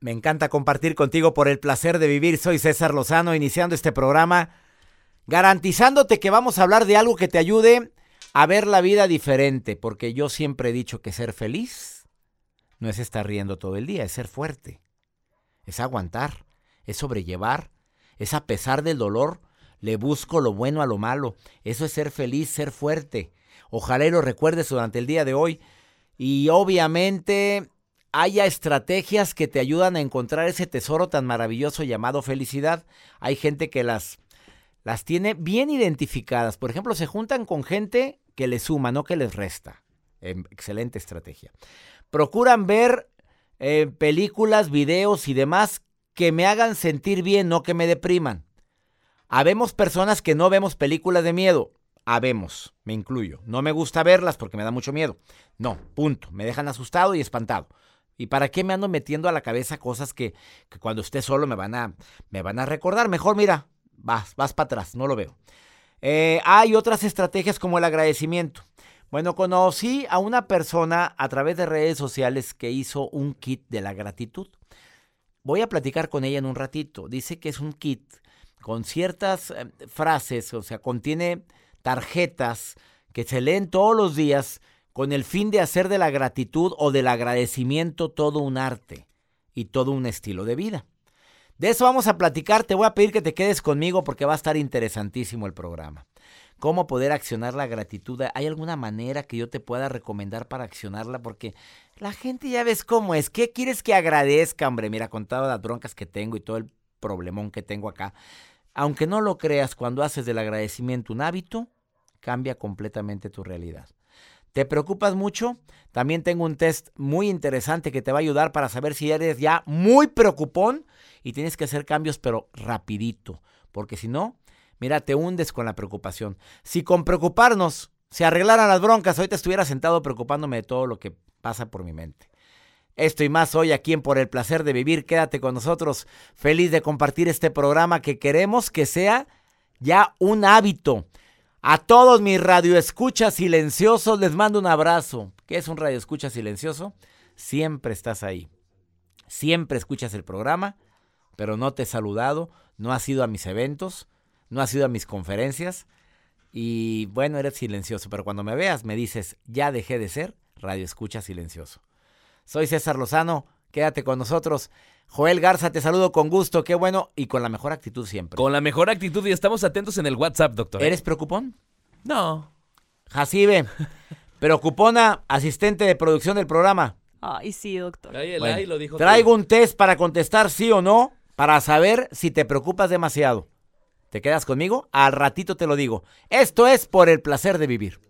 Me encanta compartir contigo por el placer de vivir. Soy César Lozano, iniciando este programa, garantizándote que vamos a hablar de algo que te ayude a ver la vida diferente, porque yo siempre he dicho que ser feliz no es estar riendo todo el día, es ser fuerte, es aguantar, es sobrellevar, es a pesar del dolor, le busco lo bueno a lo malo. Eso es ser feliz, ser fuerte. Ojalá y lo recuerdes durante el día de hoy. Y obviamente haya estrategias que te ayudan a encontrar ese tesoro tan maravilloso llamado felicidad. Hay gente que las, las tiene bien identificadas. Por ejemplo, se juntan con gente que les suma, no que les resta. Em, excelente estrategia. Procuran ver eh, películas, videos y demás que me hagan sentir bien, no que me depriman. Habemos personas que no vemos películas de miedo. Habemos, me incluyo. No me gusta verlas porque me da mucho miedo. No, punto. Me dejan asustado y espantado. ¿Y para qué me ando metiendo a la cabeza cosas que, cuando esté solo me van, a, me van a recordar? Mejor mira, vas, vas para atrás, no lo veo. Eh, hay otras estrategias como el agradecimiento. Bueno, conocí a una persona a través de redes sociales que hizo un kit de la gratitud. Voy a platicar con ella en un ratito. Dice que es un kit con ciertas eh, frases, o sea, contiene tarjetas que se leen todos los días con el fin de hacer de la gratitud o del agradecimiento todo un arte y todo un estilo de vida. De eso vamos a platicar, te voy a pedir que te quedes conmigo porque va a estar interesantísimo el programa. ¿Cómo poder accionar la gratitud? ¿Hay alguna manera que yo te pueda recomendar para accionarla? Porque la gente ya ves cómo es. ¿Qué quieres que agradezca, hombre? Mira, con todas las broncas que tengo y todo el problemón que tengo acá. Aunque no lo creas, cuando haces del agradecimiento un hábito, cambia completamente tu realidad. ¿Te preocupas mucho? También tengo un test muy interesante que te va a ayudar para saber si eres ya muy preocupón y tienes que hacer cambios pero rapidito, porque si no, mira, te hundes con la preocupación. Si con preocuparnos se arreglaran las broncas, ahorita estuviera sentado preocupándome de todo lo que pasa por mi mente. Esto y más hoy aquí en Por el Placer de Vivir. Quédate con nosotros. Feliz de compartir este programa que queremos que sea ya un hábito. A todos mis radioescuchas silenciosos les mando un abrazo. ¿Qué es un radioescucha silencioso? Siempre estás ahí. Siempre escuchas el programa, pero no te he saludado, no has ido a mis eventos, no has ido a mis conferencias. Y bueno, eres silencioso, pero cuando me veas me dices, ya dejé de ser radioescucha silencioso. Soy César Lozano, quédate con nosotros. Joel Garza, te saludo con gusto, qué bueno y con la mejor actitud siempre. Con la mejor actitud y estamos atentos en el WhatsApp, doctor. ¿Eres preocupón? No. Jacibe, preocupona, asistente de producción del programa. Ay, sí, doctor. lo dijo traigo un test para contestar sí o no, para saber si te preocupas demasiado. ¿Te quedas conmigo? Al ratito te lo digo. Esto es por el placer de vivir.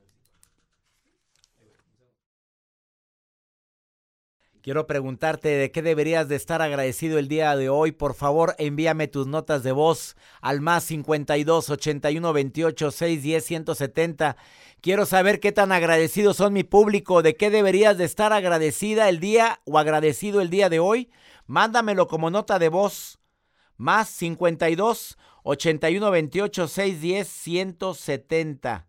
Quiero preguntarte de qué deberías de estar agradecido el día de hoy. Por favor, envíame tus notas de voz al más 52 81 28 610 170. Quiero saber qué tan agradecidos son mi público, de qué deberías de estar agradecida el día o agradecido el día de hoy. Mándamelo como nota de voz. Más 52 81 28 610 170.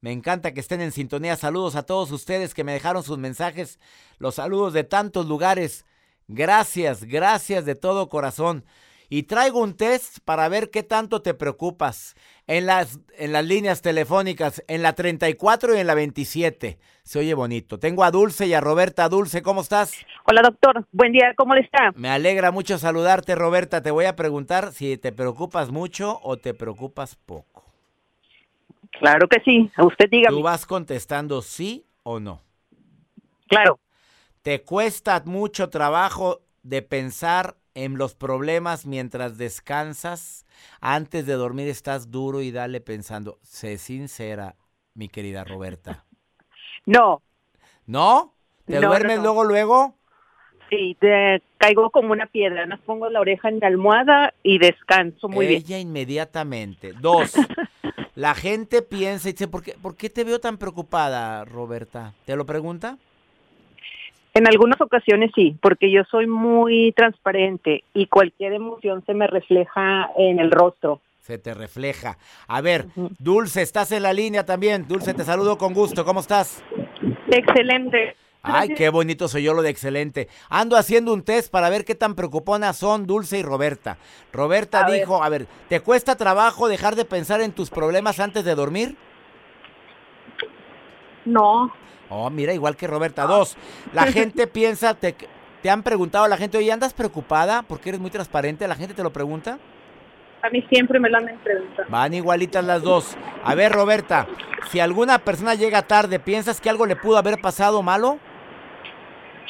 Me encanta que estén en sintonía. Saludos a todos ustedes que me dejaron sus mensajes. Los saludos de tantos lugares. Gracias, gracias de todo corazón. Y traigo un test para ver qué tanto te preocupas en las, en las líneas telefónicas, en la 34 y en la 27. Se oye bonito. Tengo a Dulce y a Roberta. Dulce, ¿cómo estás? Hola, doctor. Buen día, ¿cómo le está? Me alegra mucho saludarte, Roberta. Te voy a preguntar si te preocupas mucho o te preocupas poco. Claro que sí, usted diga. Tú vas contestando sí o no. Claro. ¿Te cuesta mucho trabajo de pensar en los problemas mientras descansas? Antes de dormir estás duro y dale pensando. Sé sincera, mi querida Roberta. No. ¿No? ¿Te duermes luego, luego? Sí, te caigo como una piedra. Nos pongo la oreja en la almohada y descanso muy bien. Ella inmediatamente. Dos. La gente piensa y dice, ¿por qué, ¿por qué te veo tan preocupada, Roberta? ¿Te lo pregunta? En algunas ocasiones sí, porque yo soy muy transparente y cualquier emoción se me refleja en el rostro. Se te refleja. A ver, Dulce, estás en la línea también. Dulce, te saludo con gusto. ¿Cómo estás? Excelente. Ay, qué bonito soy yo lo de excelente. Ando haciendo un test para ver qué tan preocuponas son Dulce y Roberta. Roberta A ver. dijo, a ver, ¿te cuesta trabajo dejar de pensar en tus problemas antes de dormir? No, Oh, mira, igual que Roberta. Dos, la gente piensa, te, te han preguntado a la gente, oye, ¿andas preocupada? Porque eres muy transparente, la gente te lo pregunta. a mí siempre me lo han preguntado. Van igualitas las dos. A ver, Roberta, si alguna persona llega tarde, ¿piensas que algo le pudo haber pasado malo?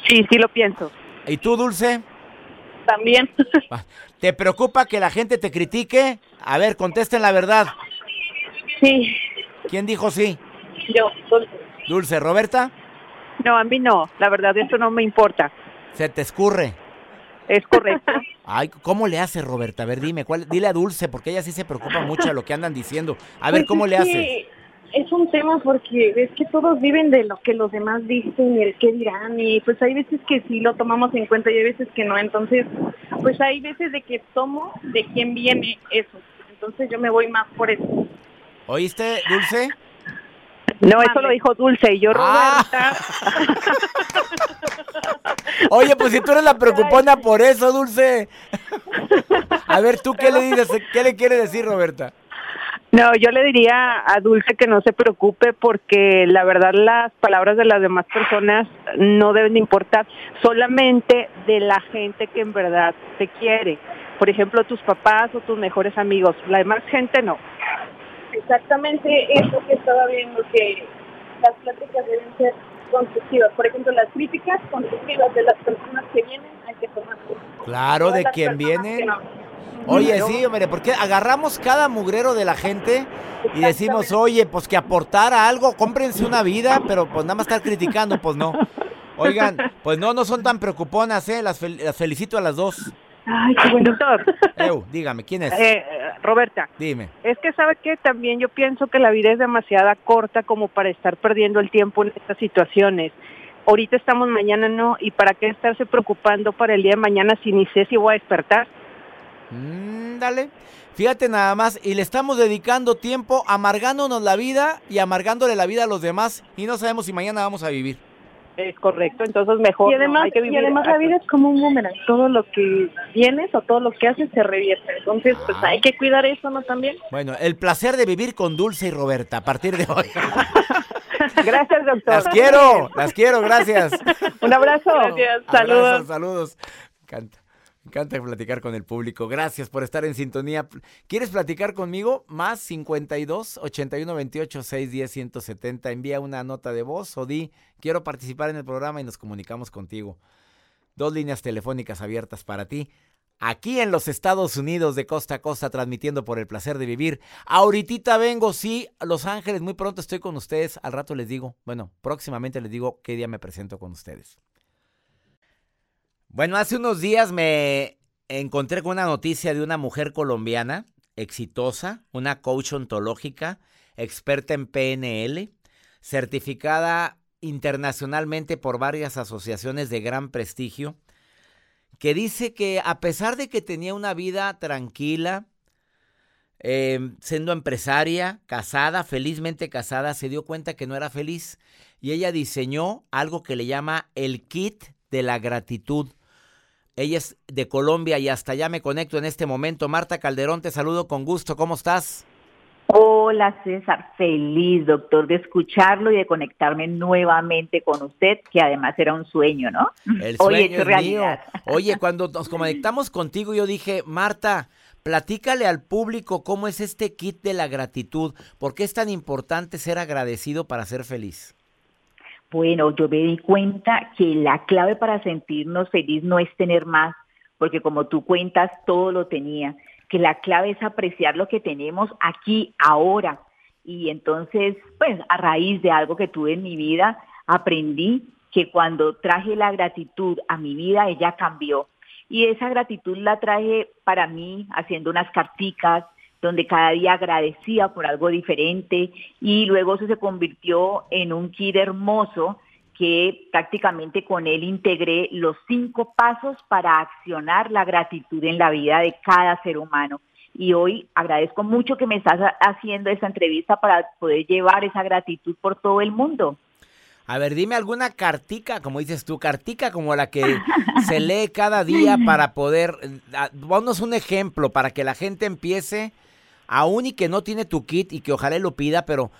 Sí, sí lo pienso. ¿Y tú, Dulce? También. ¿Te preocupa que la gente te critique? A ver, contesten la verdad. sí, ¿Quién dijo sí? yo. Dulce, Roberta, No, a mí no. La verdad, eso no me importa. se te escurre. Es correcto. Ay, ¿cómo le hace Roberta? A ver, dime, ¿cuál? dile a Dulce, porque ella sí se preocupa mucho de lo que andan diciendo. A ver, Pues ¿cómo le hace? Es un tema porque es que todos viven de lo que los demás dicen y el qué dirán y pues hay veces que sí lo tomamos en cuenta y hay veces que no. Entonces, pues hay veces de que tomo de quién viene eso. Entonces yo me voy más por eso. ¿Oíste, Dulce? No, eso lo dijo Dulce y yo, Ah. Roberta. Oye, pues si tú eres la preocupona por eso, Dulce. A ver, ¿tú qué le dices? ¿Qué le quiere decir, Roberta? No, yo le diría a Dulce que no se preocupe porque la verdad las palabras de las demás personas no deben de importar, solamente de la gente que en verdad te quiere. Por ejemplo, tus papás o tus mejores amigos. La demás gente no. Exactamente eso que estaba viendo, que las pláticas deben ser constructivas. Por ejemplo, las críticas constructivas de las personas que vienen hay que tomarlas. Claro, de quien viene. que no. Oye, sí, hombre, porque agarramos cada mugrero de la gente y decimos, oye, pues que aportara algo, cómprense una vida, pero pues nada más estar criticando, pues no. Oigan, pues no, no son tan preocuponas, ¿eh? Las, fel- las felicito a las dos. Ay, qué buen doctor. Eu, dígame, ¿quién es? Eh, Roberta, Dime. es que sabe que también yo pienso que la vida es demasiada corta como para estar perdiendo el tiempo en estas situaciones. Ahorita estamos, mañana no, y para qué estarse preocupando para el día de mañana si ni sé si voy a despertar. Mm, dale. Fíjate nada más, y le estamos dedicando tiempo amargándonos la vida y amargándole la vida a los demás y no sabemos si mañana vamos a vivir. Es correcto, entonces mejor. Y no, además, hay que y vivir además la vida es como un boomerang. Todo lo que tienes o todo lo que haces se revierte. Entonces, pues Ah. hay que cuidar eso, ¿no? También. Bueno, el placer de vivir con Dulce y Roberta a partir de hoy. Gracias, doctor. Las quiero, las quiero, gracias. Un abrazo. Gracias, Abrazos, saludos. saludos. Me encanta. Me encanta platicar con el público. Gracias por estar en sintonía. ¿Quieres platicar conmigo? Más 52 81 28 610 170. Envía una nota de voz o di quiero participar en el programa y nos comunicamos contigo. Dos líneas telefónicas abiertas para ti. Aquí en los Estados Unidos de costa a costa transmitiendo por el placer de vivir. Ahorita vengo, sí, Los Ángeles, muy pronto estoy con ustedes. Al rato les digo, bueno, próximamente les digo qué día me presento con ustedes. Bueno, hace unos días me encontré con una noticia de una mujer colombiana exitosa, una coach ontológica, experta en PNL, certificada internacionalmente por varias asociaciones de gran prestigio, que dice que a pesar de que tenía una vida tranquila, eh, siendo empresaria, casada, felizmente casada, se dio cuenta que no era feliz y ella diseñó algo que le llama el kit de la gratitud. Ella es de Colombia y hasta allá me conecto en este momento. Marta Calderón, te saludo con gusto. ¿Cómo estás? Hola César, feliz doctor de escucharlo y de conectarme nuevamente con usted, que además era un sueño, ¿no? El Hoy sueño hecho es realidad. mío. Oye, cuando nos conectamos contigo, yo dije, Marta, platícale al público cómo es este kit de la gratitud. ¿Por qué es tan importante ser agradecido para ser feliz? Bueno, yo me di cuenta que la clave para sentirnos feliz no es tener más, porque como tú cuentas, todo lo tenía, que la clave es apreciar lo que tenemos aquí, ahora. Y entonces, pues a raíz de algo que tuve en mi vida, aprendí que cuando traje la gratitud a mi vida, ella cambió. Y esa gratitud la traje para mí haciendo unas carticas, donde cada día agradecía por algo diferente y luego eso se convirtió en un kit hermoso que prácticamente con él integré los cinco pasos para accionar la gratitud en la vida de cada ser humano. Y hoy agradezco mucho que me estás haciendo esta entrevista para poder llevar esa gratitud por todo el mundo. A ver, dime alguna cartica, como dices tú, cartica como la que se lee cada día para poder, Vámonos un ejemplo para que la gente empiece, aún y que no tiene tu kit y que ojalá lo pida, pero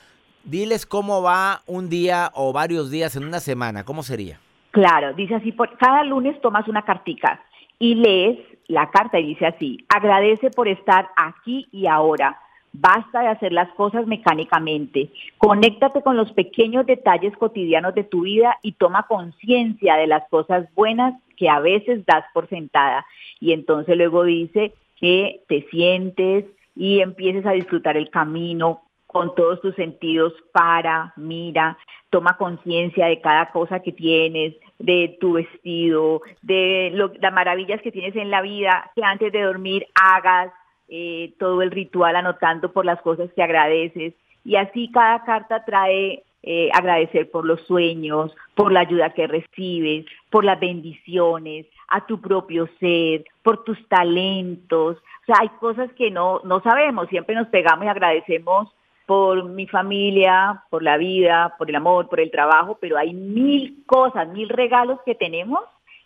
diles cómo va un día o varios días en una semana, ¿cómo sería? Claro, dice así, por, cada lunes tomas una cartica y lees la carta y dice así, agradece por estar aquí y ahora Basta de hacer las cosas mecánicamente. Conéctate con los pequeños detalles cotidianos de tu vida y toma conciencia de las cosas buenas que a veces das por sentada. Y entonces luego dice que te sientes y empieces a disfrutar el camino con todos tus sentidos, para, mira, toma conciencia de cada cosa que tienes, de tu vestido, de las maravillas que tienes en la vida, que antes de dormir hagas, eh, todo el ritual anotando por las cosas que agradeces. Y así cada carta trae eh, agradecer por los sueños, por la ayuda que recibes, por las bendiciones, a tu propio ser, por tus talentos. O sea, hay cosas que no, no sabemos, siempre nos pegamos y agradecemos por mi familia, por la vida, por el amor, por el trabajo, pero hay mil cosas, mil regalos que tenemos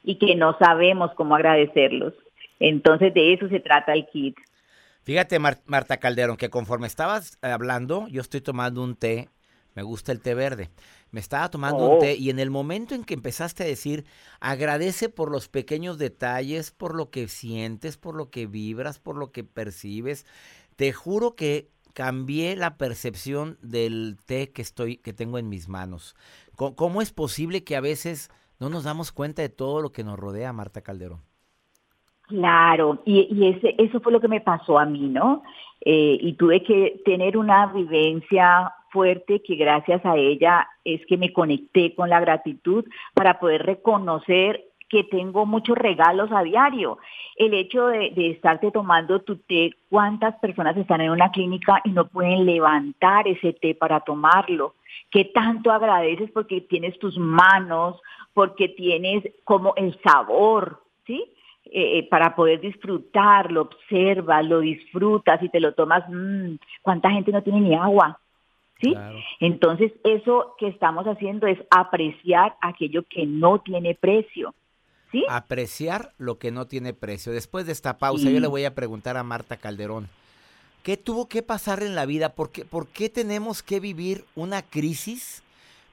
y que no sabemos cómo agradecerlos. Entonces de eso se trata el kit. Fíjate, Marta Calderón, que conforme estabas hablando, yo estoy tomando un té, me gusta el té verde. Me estaba tomando un té oh. y en el momento en que empezaste a decir, agradece por los pequeños detalles, por lo que sientes, por lo que vibras, por lo que percibes, te juro que cambié la percepción del té que estoy que tengo en mis manos. ¿Cómo es posible que a veces no nos damos cuenta de todo lo que nos rodea, Marta Calderón? Claro, y, ese, eso fue lo que me pasó a mí, ¿no? Eh, y tuve que tener una vivencia fuerte que gracias a ella es que me conecté con la gratitud para poder reconocer que tengo muchos regalos a diario. El hecho de, de, estarte tomando tu té, cuántas personas están en una clínica y no pueden levantar ese té para tomarlo. ¿Qué tanto agradeces porque tienes tus manos, porque tienes como el sabor, ¿sí? Eh, eh, para poder disfrutar, lo observas, lo disfrutas y te lo tomas, mmm, ¿cuánta gente no tiene ni agua? ¿Sí? Entonces, eso que estamos haciendo es apreciar aquello que no tiene precio. ¿Sí? Apreciar lo que no tiene precio. Después de esta pausa, yo le voy a preguntar a Marta Calderón, ¿qué tuvo que pasar en la vida? ¿Por qué, ¿Por qué tenemos que vivir una crisis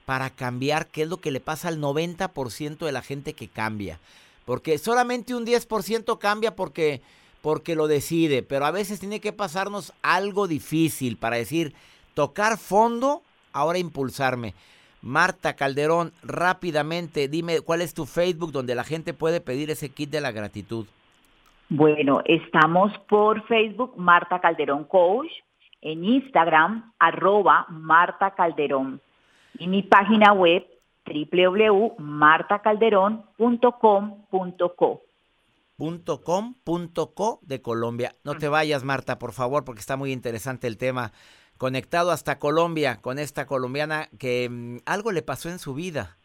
para cambiar? ¿Qué es lo que le pasa al 90% de la gente que cambia? Porque solamente un 10% cambia porque, porque lo decide, pero a veces tiene que pasarnos algo difícil para decir, tocar fondo, ahora impulsarme. Marta Calderón, rápidamente, dime cuál es tu Facebook donde la gente puede pedir ese kit de la gratitud. Bueno, estamos por Facebook Marta Calderón Coach, en Instagram arroba Marta Calderón y mi página web www.martacalderón.com.co. .com.co de Colombia. No te vayas, Marta, por favor, porque está muy interesante el tema. Conectado hasta Colombia con esta colombiana que mm, algo le pasó en su vida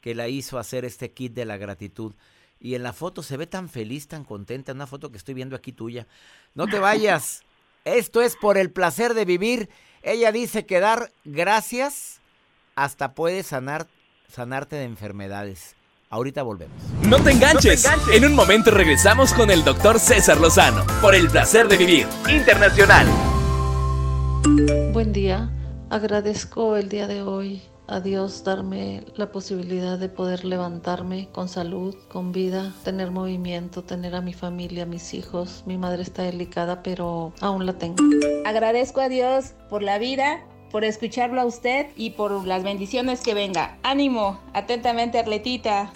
que la hizo hacer este kit de la gratitud. Y en la foto se ve tan feliz, tan contenta, una foto que estoy viendo aquí tuya. No te vayas. Esto es por el placer de vivir. Ella dice que dar gracias hasta puede sanar sanarte de enfermedades. Ahorita volvemos. No te enganches. En un momento regresamos con el doctor César Lozano por el placer de vivir internacional. Buen día. Agradezco el día de hoy a Dios darme la posibilidad de poder levantarme con salud, con vida, tener movimiento, tener a mi familia, a mis hijos. Mi madre está delicada, pero aún la tengo. Agradezco a Dios por la vida por escucharlo a usted y por las bendiciones que venga. Ánimo, atentamente Arletita.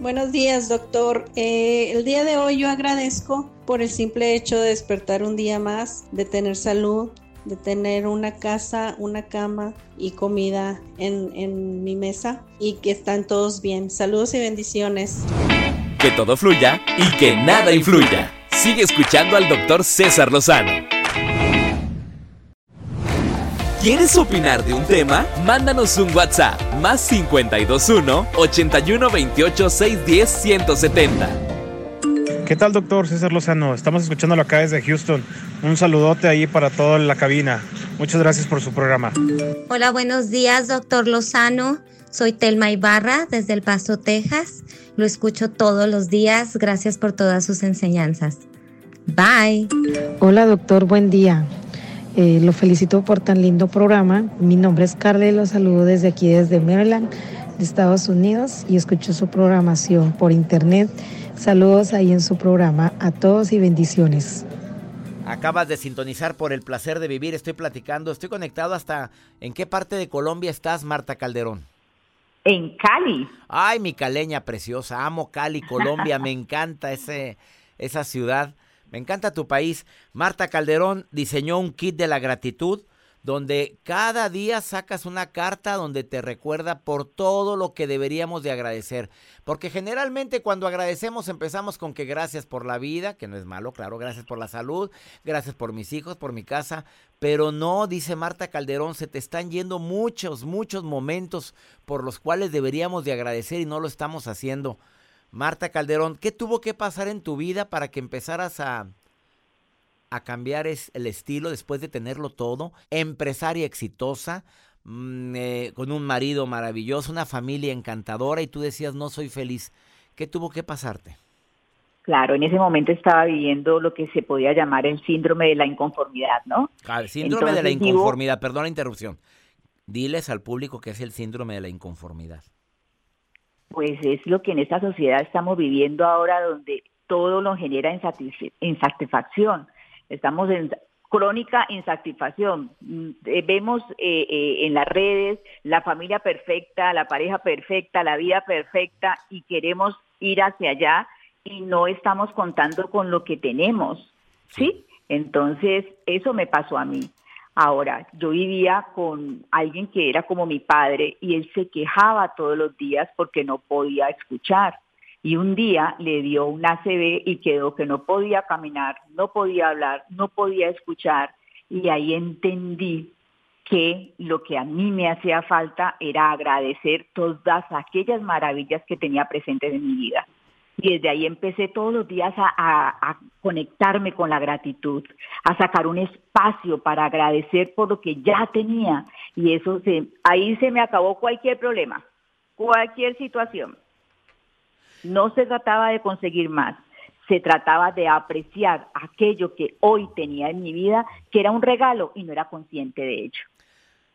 Buenos días, doctor. Eh, el día de hoy yo agradezco por el simple hecho de despertar un día más, de tener salud, de tener una casa, una cama y comida en, en mi mesa y que están todos bien. Saludos y bendiciones. Que todo fluya y que nada influya. Sigue escuchando al doctor César Lozano. ¿Quieres opinar de un tema? Mándanos un WhatsApp más 521 81 28 610 170. ¿Qué tal, doctor César Lozano? Estamos escuchándolo acá desde Houston. Un saludote ahí para toda la cabina. Muchas gracias por su programa. Hola, buenos días, doctor Lozano. Soy Telma Ibarra desde El Paso, Texas. Lo escucho todos los días. Gracias por todas sus enseñanzas. Bye. Hola doctor, buen día. Eh, lo felicito por tan lindo programa. Mi nombre es Carla y lo saludo desde aquí, desde Maryland, de Estados Unidos, y escucho su programación por internet. Saludos ahí en su programa a todos y bendiciones. Acabas de sintonizar por el placer de vivir. Estoy platicando, estoy conectado hasta... ¿En qué parte de Colombia estás, Marta Calderón? En Cali. Ay, mi caleña preciosa. Amo Cali, Colombia. Me encanta ese, esa ciudad. Me encanta tu país. Marta Calderón diseñó un kit de la gratitud donde cada día sacas una carta donde te recuerda por todo lo que deberíamos de agradecer. Porque generalmente cuando agradecemos empezamos con que gracias por la vida, que no es malo, claro, gracias por la salud, gracias por mis hijos, por mi casa, pero no, dice Marta Calderón, se te están yendo muchos, muchos momentos por los cuales deberíamos de agradecer y no lo estamos haciendo. Marta Calderón, ¿qué tuvo que pasar en tu vida para que empezaras a a cambiar es el estilo después de tenerlo todo, empresaria exitosa, mm, eh, con un marido maravilloso, una familia encantadora y tú decías no soy feliz. ¿Qué tuvo que pasarte? Claro, en ese momento estaba viviendo lo que se podía llamar el síndrome de la inconformidad, ¿no? El síndrome de la inconformidad, perdón la interrupción. Diles al público qué es el síndrome de la inconformidad. Pues es lo que en esta sociedad estamos viviendo ahora, donde todo lo genera insatisfacción estamos en crónica insatisfacción. Mm, eh, vemos eh, eh, en las redes la familia perfecta, la pareja perfecta, la vida perfecta y queremos ir hacia allá y no estamos contando con lo que tenemos, ¿sí? Entonces, eso me pasó a mí. Ahora, yo vivía con alguien que era como mi padre y él se quejaba todos los días porque no podía escuchar y un día le dio un ACV y quedó que no podía caminar, no podía hablar, no podía escuchar y ahí entendí que lo que a mí me hacía falta era agradecer todas aquellas maravillas que tenía presentes en mi vida. Y desde ahí empecé todos los días a, conectarme con la gratitud, a sacar un espacio para agradecer por lo que ya tenía. Y eso se, ahí se me acabó cualquier problema, cualquier situación. No se trataba de conseguir más, se trataba de apreciar aquello que hoy tenía en mi vida, que era un regalo y no era consciente de ello.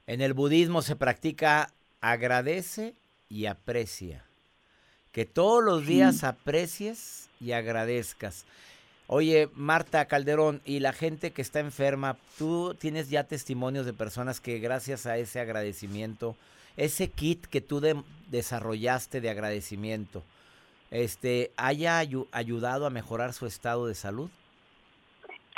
En el budismo se practica agradece y aprecia. Que todos los días aprecies y agradezcas. Oye, Marta Calderón, y la gente que está enferma, tú tienes ya testimonios de personas que gracias a ese agradecimiento, ese kit que tú desarrollaste de agradecimiento, este, haya ayudado a mejorar su estado de salud?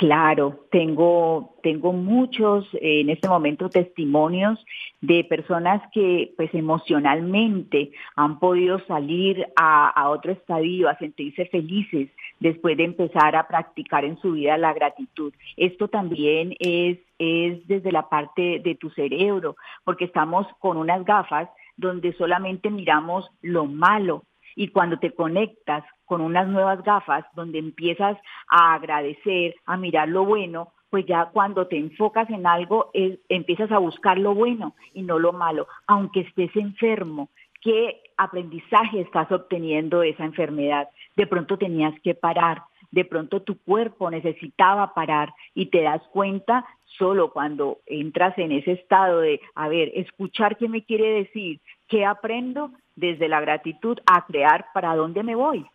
Claro, tengo, tengo muchos en este momento testimonios de personas que pues emocionalmente han podido salir a, a, otro estadio, a sentirse felices después de empezar a practicar en su vida la gratitud. Esto también es, es desde la parte de tu cerebro, porque estamos con unas gafas donde solamente miramos lo malo, y cuando te conectas con unas nuevas gafas donde empiezas a agradecer, a mirar lo bueno, pues ya cuando te enfocas en algo empiezas a buscar lo bueno y no lo malo, aunque estés enfermo. ¿Qué aprendizaje estás obteniendo de esa enfermedad? De pronto tenías que parar, de pronto tu cuerpo necesitaba parar y te das cuenta solo cuando entras en ese estado de, a ver, escuchar qué me quiere decir, qué aprendo desde la gratitud a crear para dónde me voy.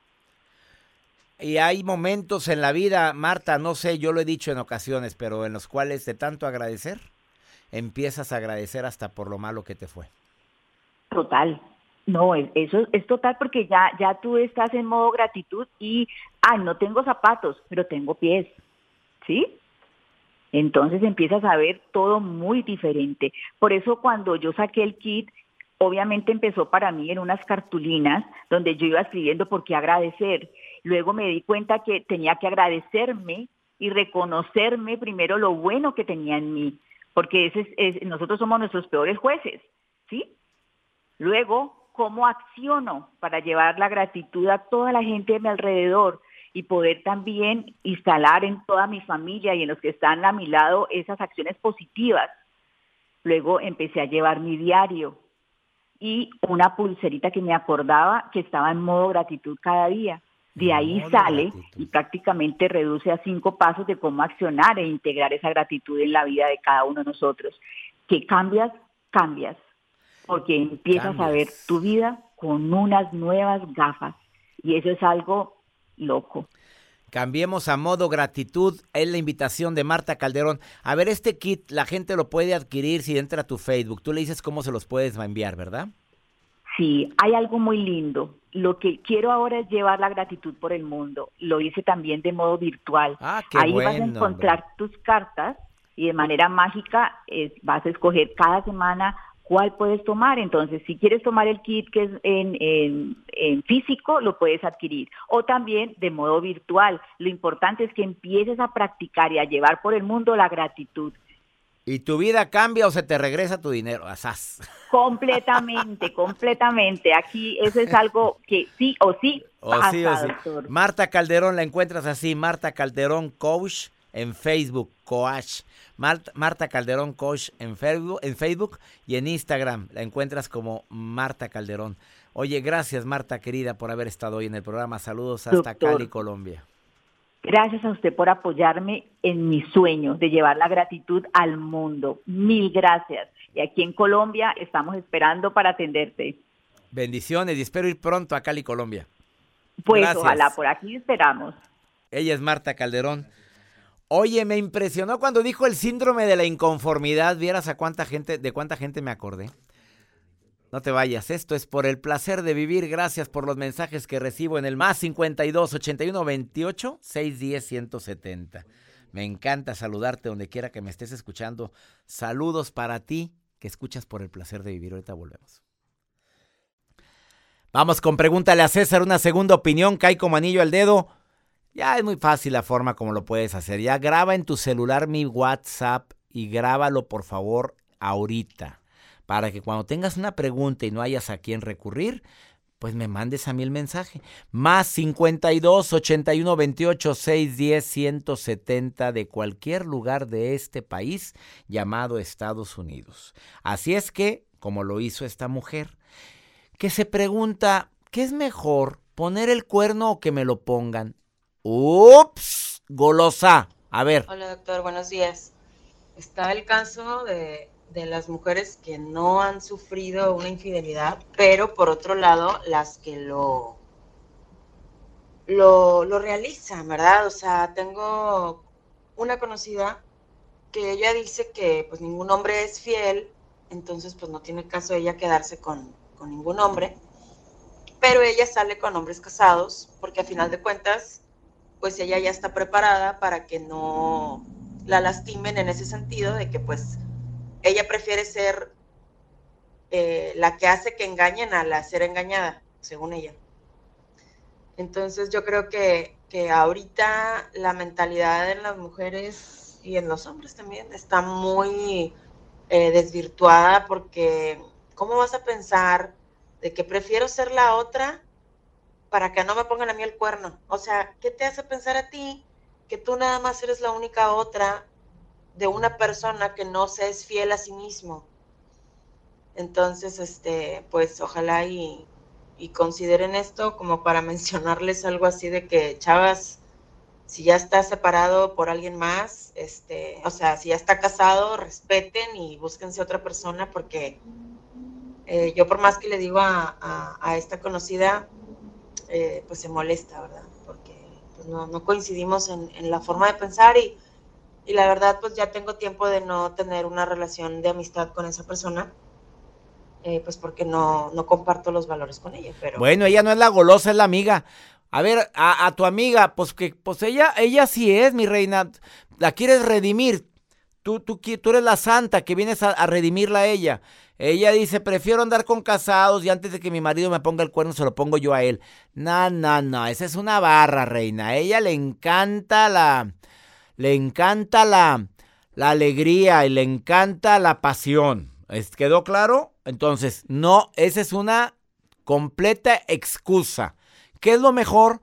Y hay momentos en la vida, Marta, no sé, yo lo he dicho en ocasiones, pero en los cuales de tanto agradecer, empiezas a agradecer hasta por lo malo que te fue. Total. No, eso es total porque ya, ya tú estás en modo gratitud y, ay, no tengo zapatos, pero tengo pies. ¿Sí? Entonces empiezas a ver todo muy diferente. Por eso cuando yo saqué el kit, obviamente empezó para mí en unas cartulinas donde yo iba escribiendo por qué agradecer. Luego me di cuenta que tenía que agradecerme y reconocerme primero lo bueno que tenía en mí, porque ese es, nosotros somos nuestros peores jueces, ¿sí? Luego, ¿cómo acciono para llevar la gratitud a toda la gente de mi alrededor y poder también instalar en toda mi familia y en los que están a mi lado esas acciones positivas? Luego empecé a llevar mi diario, y una pulserita que me acordaba que estaba en modo gratitud cada día. De ahí sale y prácticamente reduce a cinco pasos de cómo accionar e integrar esa gratitud en la vida de cada uno de nosotros. Que cambias, cambias, porque empiezas a ver tu vida con unas nuevas gafas y eso es algo loco. Cambiemos a modo gratitud. Es la invitación de Marta Calderón. A ver, este kit la gente lo puede adquirir si entra a tu Facebook. Tú le dices cómo se los puedes enviar, ¿verdad? Sí, hay algo muy lindo. Lo que quiero ahora es llevar la gratitud por el mundo. Lo hice también de modo virtual. Ah, qué Ahí bueno, vas a encontrar tus cartas y de manera mágica es, vas a escoger cada semana cuál puedes tomar. Entonces, si quieres tomar el kit que es en, en, en, físico, lo puedes adquirir. O también de modo virtual. Lo importante es que empieces a practicar y a llevar por el mundo la gratitud. ¿Y tu vida cambia o se te regresa tu dinero? Asaz. Completamente, completamente. Aquí eso es algo que sí o sí O pasa, sí, o sí. Marta Calderón la encuentras así, Marta Calderón Coach en Facebook, Coach. Marta, Marta Calderón Coach en Facebook, en Facebook y en Instagram la encuentras como Marta Calderón. Oye, gracias Marta querida por haber estado hoy en el programa. Saludos hasta Doctor. Cali, Colombia. Gracias a usted por apoyarme en mi sueño de llevar la gratitud al mundo. Mil gracias. Y aquí en Colombia estamos esperando para atenderte. Bendiciones y espero ir pronto a Cali, Colombia. Pues Gracias. ojalá, por aquí esperamos. Ella es Marta Calderón. Oye, me impresionó cuando dijo el síndrome de la inconformidad. Vieras a cuánta gente, de cuánta gente me acordé. No te vayas, esto es por el placer de vivir. Gracias por los mensajes que recibo en el más 52 81 28 610 170. Me encanta saludarte donde quiera que me estés escuchando. Saludos para ti que escuchas por el placer de vivir. Ahorita volvemos. Vamos con pregúntale a César una segunda opinión. Cae como anillo al dedo. Ya es muy fácil la forma como lo puedes hacer. Ya graba en tu celular mi WhatsApp y grábalo por favor ahorita. Para que cuando tengas una pregunta y no hayas a quién recurrir, pues me mandes a mí el mensaje. Más 52 81 28 610 170 de cualquier lugar de este país llamado Estados Unidos. Así es que, como lo hizo esta mujer, que se pregunta, ¿qué es mejor, poner el cuerno o que me lo pongan? Ups, golosa. A ver, Hola doctor, buenos días. Está el caso de, las mujeres que no han sufrido una infidelidad, pero por otro lado las que lo, lo, lo realizan, ¿verdad? O sea, tengo una conocida que ella dice que pues ningún hombre es fiel, entonces pues no tiene caso ella quedarse con, con ningún hombre, pero ella sale con hombres casados porque a final de cuentas pues ella ya está preparada para que no la lastimen en ese sentido de que pues ella prefiere ser eh, la que hace que engañen a la ser engañada, según ella. Entonces yo creo que, que ahorita la mentalidad en las mujeres y en los hombres también está muy eh, desvirtuada porque ¿cómo vas a pensar de que prefiero ser la otra para que no me pongan a mí el cuerno? O sea, ¿qué te hace pensar a ti que tú nada más eres la única otra de una persona que no se es fiel a sí mismo? Entonces, este, pues ojalá y, consideren esto como para mencionarles algo así de que, chavas, si ya está separado por alguien más, este, o sea, si ya está casado, respeten y búsquense otra persona porque eh, yo por más que le digo a esta conocida, eh, pues se molesta, ¿verdad? Porque pues, no, coincidimos en, en, la forma de pensar y, y la verdad pues ya tengo tiempo de no tener una relación de amistad con esa persona. Eh, pues porque no, no comparto los valores con ella, pero... Bueno, ella no es la golosa, es la amiga. A ver, a, a, tu amiga, pues que pues ella, ella sí es, mi reina. La quieres redimir. Tú, tú, tú eres la santa que vienes a, a, redimirla a ella. Ella dice, prefiero andar con casados y antes de que mi marido me ponga el cuerno se lo pongo yo a él. No, no, no, esa es una barra, reina. A ella le encanta la... Le encanta la, la alegría y le encanta la pasión. ¿Quedó claro? Entonces, no, esa es una completa excusa. ¿Qué es lo mejor?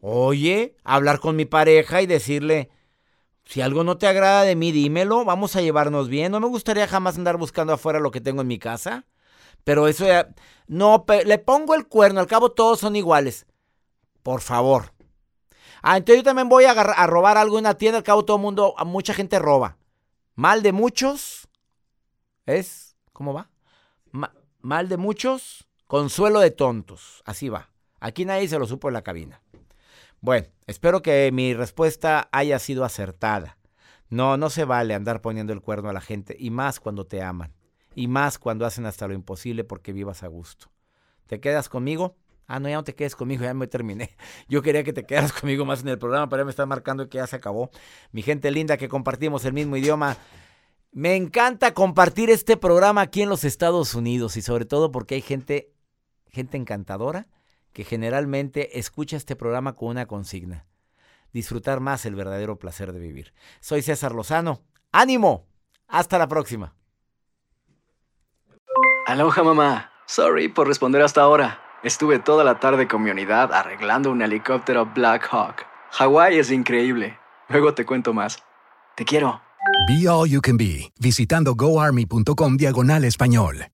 Oye, hablar con mi pareja y decirle, si algo no te agrada de mí, dímelo, vamos a llevarnos bien. No me gustaría jamás andar buscando afuera lo que tengo en mi casa. Pero eso ya... No, le pongo el cuerno, al cabo todos son iguales. Por favor. Ah, entonces yo también voy a, robar algo en una tienda, al cabo todo el mundo, mucha gente roba. Mal de muchos es, ¿cómo va? mal de muchos, consuelo de tontos. Así va. Aquí nadie se lo supo en la cabina. Bueno, espero que mi respuesta haya sido acertada. No, no se vale andar poniendo el cuerno a la gente, y más cuando te aman, y más cuando hacen hasta lo imposible porque vivas a gusto. ¿Te quedas conmigo? Ah, no, ya no te quedes conmigo, ya me terminé. Yo quería que te quedaras conmigo más en el programa, pero ya me está marcando que ya se acabó. Mi gente linda que compartimos el mismo idioma. Me encanta compartir este programa aquí en los Estados Unidos y sobre todo porque hay gente, gente encantadora que generalmente escucha este programa con una consigna. Disfrutar más el verdadero placer de vivir. Soy César Lozano. ¡Ánimo! Hasta la próxima. Aloha mamá. Sorry por responder hasta ahora. Estuve toda la tarde con mi unidad arreglando un helicóptero Black Hawk. Hawái es increíble. Luego te cuento más. Te quiero. Be All You Can Be, visitando goarmy.com diagonal español.